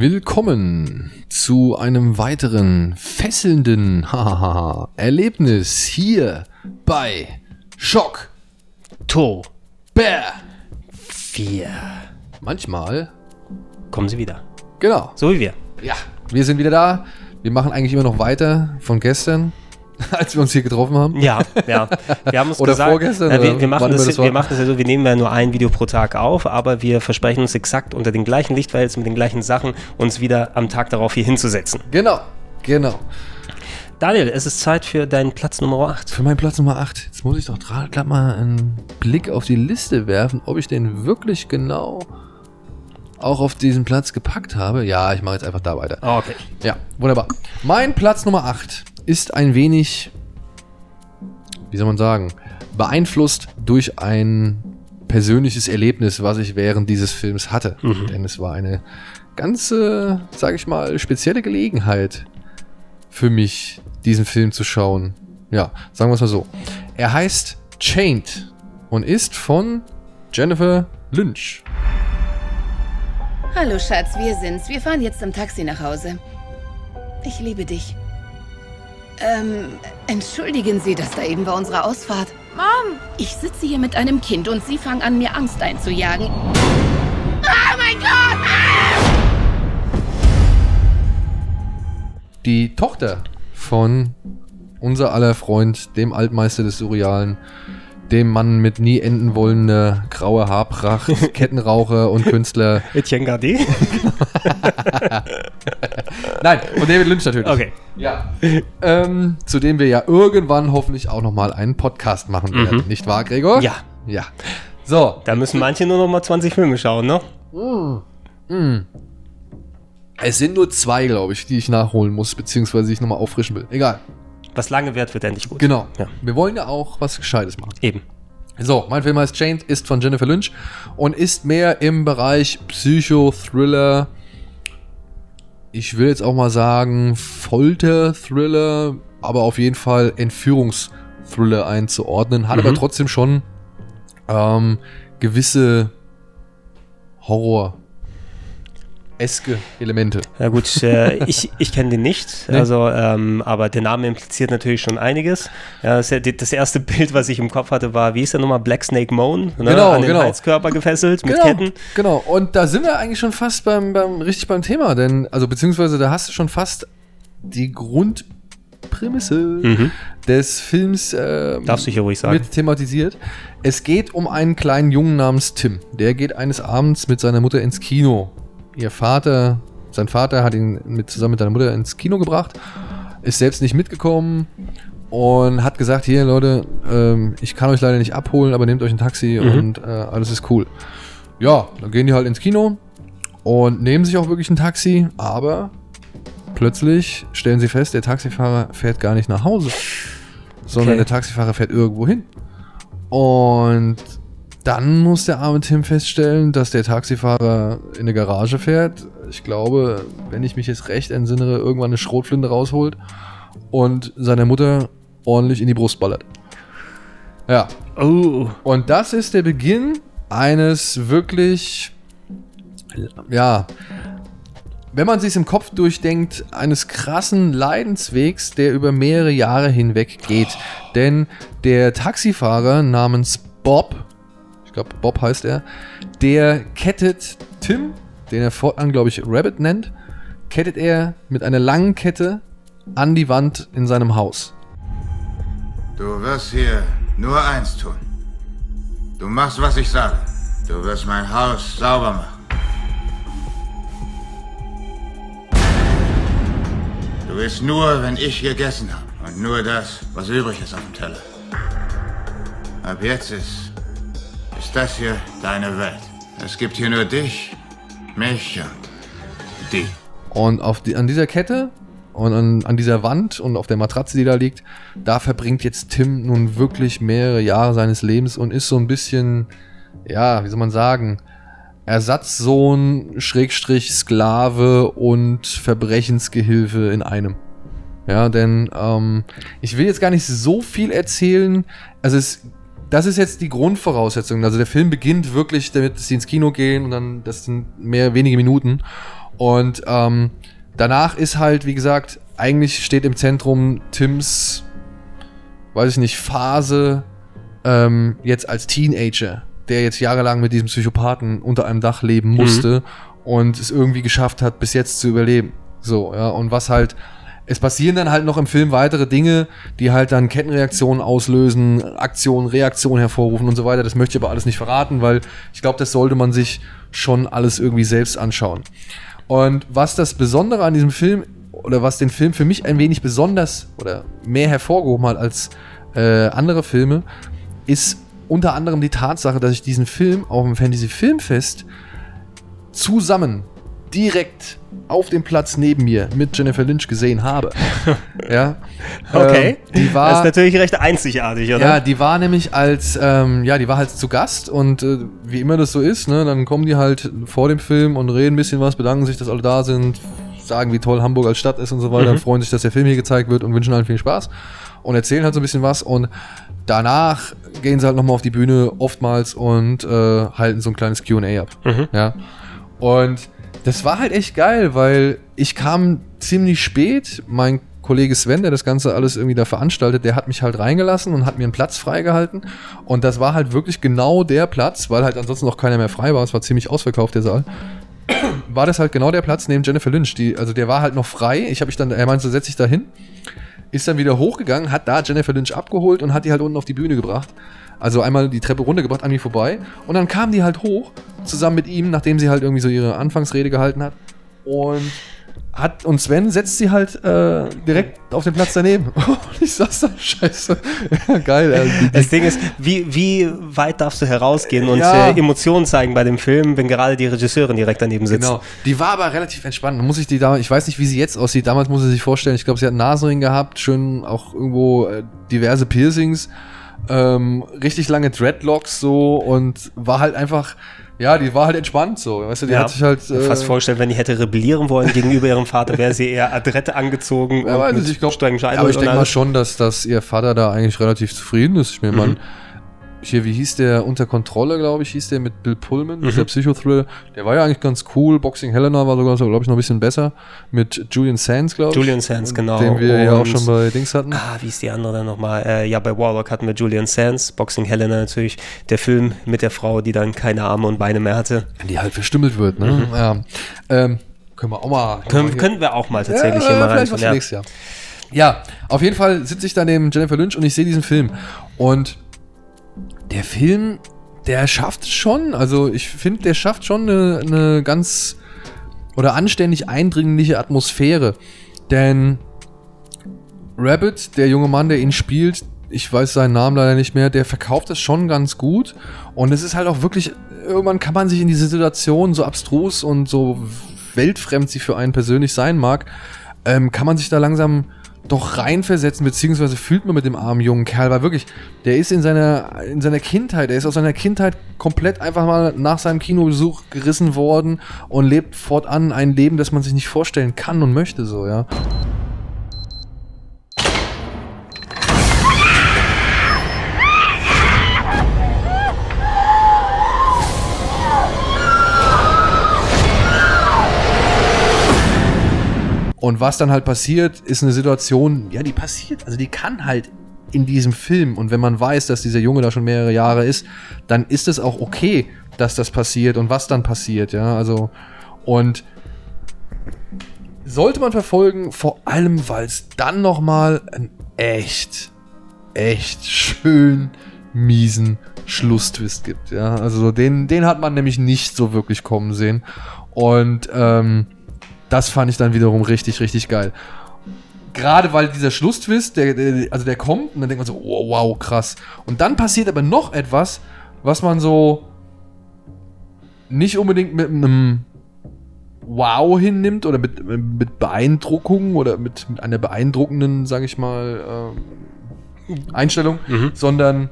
Willkommen zu einem weiteren fesselnden Erlebnis hier bei Schock To Bär. 4. Manchmal, Kommen Sie wieder. genau. So wie wir. Ja, wir sind wieder da. Wir machen eigentlich immer noch weiter von gestern, als wir uns hier getroffen haben. Ja, ja. Wir haben uns Oder gesagt, vorgestern, äh, wir, wir, machen das, das wir machen das ja so, wir nehmen ja nur ein Video pro Tag auf, aber wir versprechen uns exakt unter den gleichen Lichtverhältnissen, mit den gleichen Sachen, uns wieder am Tag darauf hier hinzusetzen. Genau, genau. Daniel, es ist Zeit für deinen Platz Nummer 8. Für meinen Platz Nummer 8. Jetzt muss ich doch gerade mal einen Blick auf die Liste werfen, ob ich den wirklich genau auch auf diesen Platz gepackt habe. Ja, ich mache jetzt einfach da weiter. Oh, okay. Ja, wunderbar. Mein Platz Nummer 8 ist ein wenig, wie soll man sagen, beeinflusst durch ein persönliches Erlebnis, was ich während dieses Films hatte. Denn es war eine ganze, sage ich mal, spezielle Gelegenheit für mich, diesen Film zu schauen. Ja, sagen wir es mal so. Er heißt Chained und ist von Jennifer Lynch. Hallo Schatz, wir sind's. Wir fahren jetzt im Taxi nach Hause. Ich liebe dich. Ähm, entschuldigen Sie, das da eben war unsere Ausfahrt. Mom! Ich sitze hier mit einem Kind und Sie fangen an, mir Angst einzujagen. Oh mein Gott! die Tochter von unser aller Freund, dem Altmeister des Surrealen, dem Mann mit nie enden wollender graue Haarpracht, Kettenraucher und Künstler. Etienne Gardet? Nein, von David Lynch natürlich. Okay. Ja. Ähm, zu dem wir ja irgendwann hoffentlich auch nochmal einen Podcast machen werden. Nicht wahr, Gregor? Ja. Ja. So. Da müssen manche nur noch mal 20 Filme schauen, ne? Es sind nur zwei, glaube ich, die ich nachholen muss, beziehungsweise ich nochmal auffrischen will. Egal. Was lange währt, wird endlich gut. Genau. Ja. Wir wollen ja auch was Gescheites machen. Eben. So, mein Film heißt Chained, ist von Jennifer Lynch und ist mehr im Bereich Psycho-Thriller. Ich will jetzt auch mal sagen Folter-Thriller, aber auf jeden Fall Entführungsthriller einzuordnen. Hat aber trotzdem schon ähm, gewisse Horror. Eske Elemente. Ja gut, äh, ich, ich kenne den nicht, Nee. also, ähm, aber der Name impliziert natürlich schon einiges. Ja, das, das erste Bild, was ich im Kopf hatte, war, wie ist der nochmal, Black Snake Moan, ne? Genau, an den genau. Heizkörper gefesselt mit genau, Ketten. Genau, und da sind wir eigentlich schon fast beim, beim richtig beim Thema, denn, also beziehungsweise da hast du schon fast die Grundprämisse des Films ähm, Darfst du hier ruhig sagen. mit thematisiert. Es geht um einen kleinen Jungen namens Tim. Der geht eines Abends mit seiner Mutter ins Kino. Ihr Vater, sein Vater hat ihn mit, zusammen mit seiner Mutter ins Kino gebracht, ist selbst nicht mitgekommen und hat gesagt, hier Leute, ähm, ich kann euch leider nicht abholen, aber nehmt euch ein Taxi und äh, alles ist cool. Ja, dann gehen die halt ins Kino und nehmen sich auch wirklich ein Taxi, aber plötzlich stellen sie fest, der Taxifahrer fährt gar nicht nach Hause, sondern Okay. der Taxifahrer fährt irgendwo hin. Und dann muss der arme Tim feststellen, dass der Taxifahrer in eine Garage fährt. Ich glaube, wenn ich mich jetzt recht entsinnere, irgendwann eine Schrotflinte rausholt und seiner Mutter ordentlich in die Brust ballert. Ja, Oh, und das ist der Beginn eines wirklich, ja, wenn man sich im Kopf durchdenkt, eines krassen Leidenswegs, der über mehrere Jahre hinweg geht. Denn der Taxifahrer namens Bob, glaube Bob heißt er, der kettet Tim, den er fortan, glaube ich, Rabbit nennt, kettet er mit einer langen Kette an die Wand in seinem Haus. Du wirst hier nur eins tun. Du machst, was ich sage. Du wirst mein Haus sauber machen. Du isst nur, wenn ich gegessen habe. Und nur das, was übrig ist auf dem Teller. Ab jetzt ist, ist das hier deine Welt. Es gibt hier nur dich, mich und die. Und auf die, an dieser Kette und an, an dieser Wand und auf der Matratze, die da liegt, da verbringt jetzt Tim nun wirklich mehrere Jahre seines Lebens und ist so ein bisschen, ja, wie soll man sagen, Ersatzsohn, Schrägstrich, Sklave und Verbrechensgehilfe in einem. Ja, denn ähm, ich will jetzt gar nicht so viel erzählen. Also es, das ist jetzt die Grundvoraussetzung. Also der Film beginnt wirklich damit, dass sie ins Kino gehen und dann, das sind mehr wenige Minuten. Und ähm, danach ist halt, wie gesagt, eigentlich steht im Zentrum Tims, weiß ich nicht, Phase ähm, jetzt als Teenager, der jetzt jahrelang mit diesem Psychopathen unter einem Dach leben musste mhm. und es irgendwie geschafft hat, bis jetzt zu überleben. So, ja, und was halt es passieren dann halt noch im Film weitere Dinge, die halt dann Kettenreaktionen auslösen, Aktionen, Reaktionen hervorrufen und so weiter. Das möchte ich aber alles nicht verraten, weil ich glaube, das sollte man sich schon alles irgendwie selbst anschauen. Und was das Besondere an diesem Film oder was den Film für mich ein wenig besonders oder mehr hervorgehoben hat als äh, andere Filme, ist unter anderem die Tatsache, dass ich diesen Film auf dem Fantasy Filmfest zusammen direkt auf dem Platz neben mir mit Jennifer Lynch gesehen habe. ja. Okay. Ähm, die war, das ist natürlich recht einzigartig, oder? Ja, die war nämlich als, ähm, ja, die war halt zu Gast und äh, wie immer das so ist, ne, dann kommen die halt vor dem Film und reden ein bisschen was, bedanken sich, dass alle da sind, sagen, wie toll Hamburg als Stadt ist und so weiter, mhm. freuen sich, dass der Film hier gezeigt wird und wünschen allen viel Spaß und erzählen halt so ein bisschen was und danach gehen sie halt nochmal auf die Bühne oftmals und äh, halten so ein kleines Q&A ab. Mhm. Ja. Und das war halt echt geil, weil ich kam ziemlich spät. Mein Kollege Sven, der das Ganze alles irgendwie da veranstaltet, der hat mich halt reingelassen und hat mir einen Platz freigehalten. Und das war halt wirklich genau der Platz, weil halt ansonsten noch keiner mehr frei war. Es war ziemlich ausverkauft, der Saal. War das halt genau der Platz neben Jennifer Lynch. Die, also der war halt noch frei. Ich habe mich dann, er meinte, so setz dich da hin. Ist dann wieder hochgegangen, hat da Jennifer Lynch abgeholt und hat die halt unten auf die Bühne gebracht. Also einmal die Treppe runtergebracht an mir vorbei. Und dann kam die halt hoch, zusammen mit ihm, nachdem sie halt irgendwie so ihre Anfangsrede gehalten hat. Und hat, und Sven setzt sie halt äh, direkt auf den Platz daneben. und ich saß da, scheiße. Ja, geil. Also, das Ding ist, wie, wie weit darfst du herausgehen und ja. äh, Emotionen zeigen bei dem Film, wenn gerade die Regisseurin direkt daneben sitzt? Genau. Die war aber relativ entspannt. Muss ich die damals, ich weiß nicht, wie sie jetzt aussieht. Damals muss sie sich vorstellen, ich glaube, sie hat einen Nasenring gehabt, schön auch irgendwo äh, diverse Piercings ähm, richtig lange Dreadlocks so und war halt einfach, ja, die war halt entspannt so. Weißt du, die ja, hat sich halt. Äh, fast vorstellen, wenn die hätte rebellieren wollen gegenüber ihrem Vater, wäre sie eher adrette angezogen. Ja, und mit ich glaube, aber ich denke mal schon, dass, dass ihr Vater da eigentlich relativ zufrieden ist. Ich mir, mhm. man, hier, wie hieß der, Unter Kontrolle, glaube ich, hieß der mit Bill Pullman, mhm. der Psychothriller. Der war ja eigentlich ganz cool. Boxing Helena war sogar, glaube ich, noch ein bisschen besser. Mit Julian Sands, glaube ich. Julian Sands, genau. Den wir Und, ja auch schon bei Dings hatten. Ah, wie ist die andere denn nochmal? Äh, ja, bei Warlock hatten wir Julian Sands, Boxing Helena natürlich. Der Film mit der Frau, die dann keine Arme und Beine mehr hatte. Die halt verstümmelt wird, ne? Mhm. Ja. Ähm, können wir auch mal. Können, können wir auch mal tatsächlich ja, hier mal rein. Was ja. Nächstes Jahr. Ja, auf jeden Fall sitze ich da neben Jennifer Lynch und ich sehe diesen Film. Und der Film, der schafft es schon. Also ich finde, der schafft schon eine, eine ganz oder anständig eindringliche Atmosphäre. Denn Rabbit, der junge Mann, der ihn spielt, ich weiß seinen Namen leider nicht mehr, der verkauft das schon ganz gut. Und es ist halt auch wirklich, irgendwann kann man sich in diese Situation, so abstrus und so weltfremd sie für einen persönlich sein mag, ähm, kann man sich da langsam doch reinversetzen, beziehungsweise fühlt man mit dem armen jungen Kerl, weil wirklich, der ist in seiner, in seiner Kindheit, er ist aus seiner Kindheit komplett einfach mal nach seinem Kinobesuch gerissen worden und lebt fortan ein Leben, das man sich nicht vorstellen kann und möchte, so, ja. Und was dann halt passiert, ist eine Situation, ja, die passiert, also die kann halt in diesem Film. Und wenn man weiß, dass dieser Junge da schon mehrere Jahre ist, dann ist es auch okay, dass das passiert und was dann passiert, ja. Also, und sollte man verfolgen, vor allem, weil es dann nochmal einen echt, echt schön miesen Schlusstwist gibt, ja. Also den, den hat man nämlich nicht so wirklich kommen sehen. Und ähm, das fand ich dann wiederum richtig, richtig geil. Gerade weil dieser Schlusstwist, der, der, also der kommt und dann denkt man so, oh, wow, krass. Und dann passiert aber noch etwas, was man so nicht unbedingt mit einem Wow hinnimmt oder mit, mit Beeindruckung oder mit, mit einer beeindruckenden, sage ich mal, ähm, Einstellung, Mhm. sondern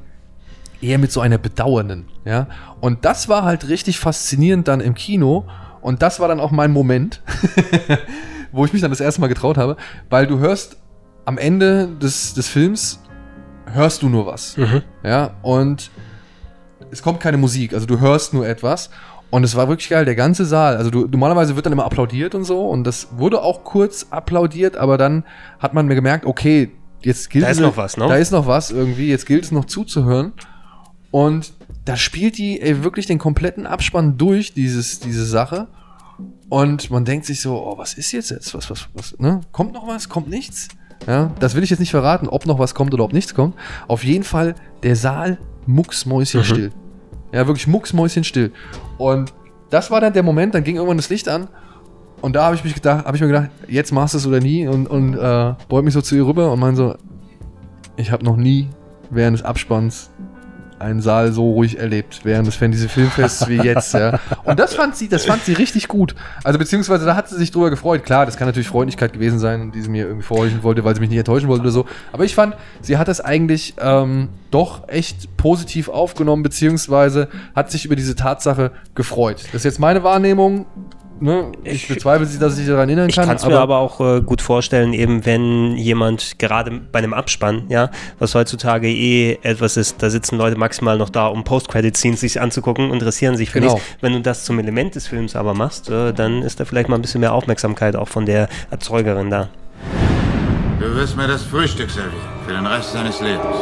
eher mit so einer bedauernden. Ja? Und das war halt richtig faszinierend dann im Kino. Und das war dann auch mein Moment, wo ich mich dann das erste Mal getraut habe, weil du hörst am Ende des, des Films, hörst du nur was. Mhm. Ja, und es kommt keine Musik, also du hörst nur etwas. Und es war wirklich geil, der ganze Saal. Also du, normalerweise wird dann immer applaudiert und so. Und das wurde auch kurz applaudiert, aber dann hat man mir gemerkt, okay, jetzt gilt Da ist es- noch was, ne? Da ist noch was irgendwie, jetzt gilt es noch zuzuhören. Und da spielt die ey, wirklich den kompletten Abspann durch, dieses, diese Sache. Und man denkt sich so, oh, was ist jetzt jetzt? Was, was, was, ne? Kommt noch was? Kommt nichts? Ja, das will ich jetzt nicht verraten, ob noch was kommt oder ob nichts kommt. Auf jeden Fall, der Saal mucksmäuschenstill. Ja, wirklich mucksmäuschenstill. Und das war dann der Moment, dann ging irgendwann das Licht an. Und da habe ich mich gedacht, habe ich mir gedacht, jetzt machst du es oder nie. Und, und äh, beug mich so zu ihr rüber und mein so, ich habe noch nie während des Abspanns einen Saal so ruhig erlebt, während des Fantasy Filmfests wie jetzt, ja. Und das fand sie, das fand sie richtig gut. Also beziehungsweise da hat sie sich drüber gefreut. Klar, das kann natürlich Freundlichkeit gewesen sein, die sie mir irgendwie vorlegen wollte, weil sie mich nicht enttäuschen wollte oder so. Aber ich fand, sie hat das eigentlich ähm, doch echt positiv aufgenommen, beziehungsweise hat sich über diese Tatsache gefreut. Das ist jetzt meine Wahrnehmung. Ne? Ich, bezweifle sie, dass ich sich daran erinnern Ich kann. kann es mir aber auch äh, gut vorstellen, eben wenn jemand gerade bei einem Abspann, ja, was heutzutage eh etwas ist, da sitzen Leute maximal noch da, um Post-Credit-Scenes sich anzugucken, interessieren sich für Genau. nichts. Wenn du das zum Element des Films aber machst, äh, dann ist da vielleicht mal ein bisschen mehr Aufmerksamkeit auch von der Erzeugerin da. Du wirst mir das Frühstück servieren. Für den Rest deines Lebens.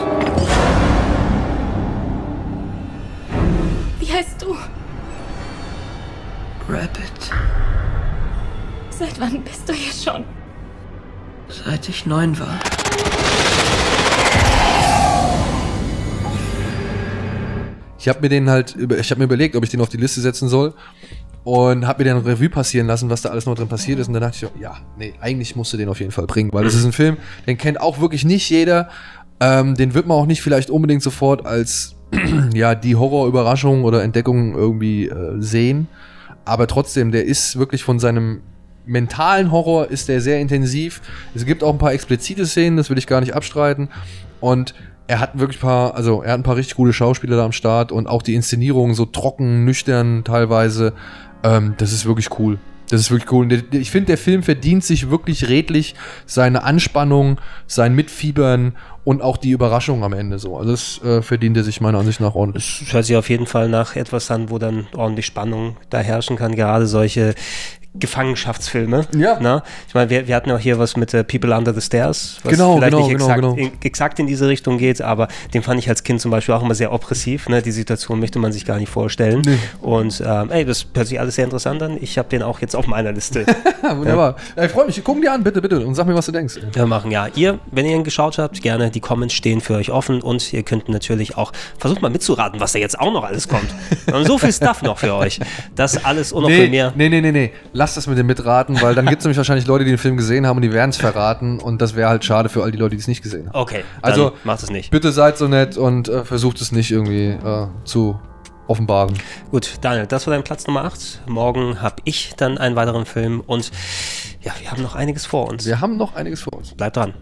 Wie heißt du? Rabbit, Seit wann bist du hier schon? seit ich neun war. Ich habe mir den halt, ich habe mir überlegt, ob ich den auf die Liste setzen soll und habe mir dann Revue passieren lassen, was da alles noch drin passiert ist. Und dann dachte ich, ja, nee, eigentlich musst du den auf jeden Fall bringen, weil das ist ein Film, den kennt auch wirklich nicht jeder. Ähm, den wird man auch nicht vielleicht unbedingt sofort als ja die Horrorüberraschung oder Entdeckung irgendwie äh, sehen. Aber trotzdem, der ist wirklich von seinem mentalen Horror ist der sehr intensiv. Es gibt auch ein paar explizite Szenen, das will ich gar nicht abstreiten. Und er hat wirklich ein paar, also er hat ein paar richtig gute Schauspieler da am Start und auch die Inszenierung so trocken, nüchtern teilweise. Ähm, das ist wirklich cool. Das ist wirklich cool. Ich finde, der Film verdient sich wirklich redlich seine Anspannung, sein Mitfiebern und auch die Überraschung am Ende so. Also das äh, verdient er sich meiner Ansicht nach ordentlich. Es hört sich auf jeden Fall nach etwas an, wo dann ordentlich Spannung da herrschen kann, gerade solche Gefangenschaftsfilme. Ja. Na? Ich meine, wir, wir hatten ja auch hier was mit äh, People Under the Stairs, was Genau, vielleicht genau, nicht genau, exakt, genau. In, exakt in diese Richtung geht, aber den fand ich als Kind zum Beispiel auch immer sehr oppressiv. Ne? Die Situation möchte man sich gar nicht vorstellen. Nee. Und ähm, ey, das hört sich alles sehr interessant an. Ich habe den auch jetzt auf meiner Liste. Wunderbar. Ja. Ich freue mich. Guck dir an, bitte, bitte. Und sag mir, was du denkst. Wir machen ja. Ihr, wenn ihr ihn geschaut habt, gerne die Comments stehen für euch offen und ihr könnt natürlich auch versucht mal mitzuraten, was da jetzt auch noch alles kommt. Wir haben so viel Stuff noch für euch. Das alles und noch viel Nee, mehr. nee, nee, nee, nee. Lass das mit dem mitraten, weil dann gibt es nämlich wahrscheinlich Leute, die den Film gesehen haben und die werden es verraten und das wäre halt schade für all die Leute, die es nicht gesehen haben. Okay, Also, macht es nicht. Bitte seid so nett und äh, versucht es nicht irgendwie äh, zu offenbaren. Gut, Daniel, das war dein Platz Nummer 8. Morgen habe ich dann einen weiteren Film und ja, wir haben noch einiges vor uns. Wir haben noch einiges vor uns. Bleibt dran.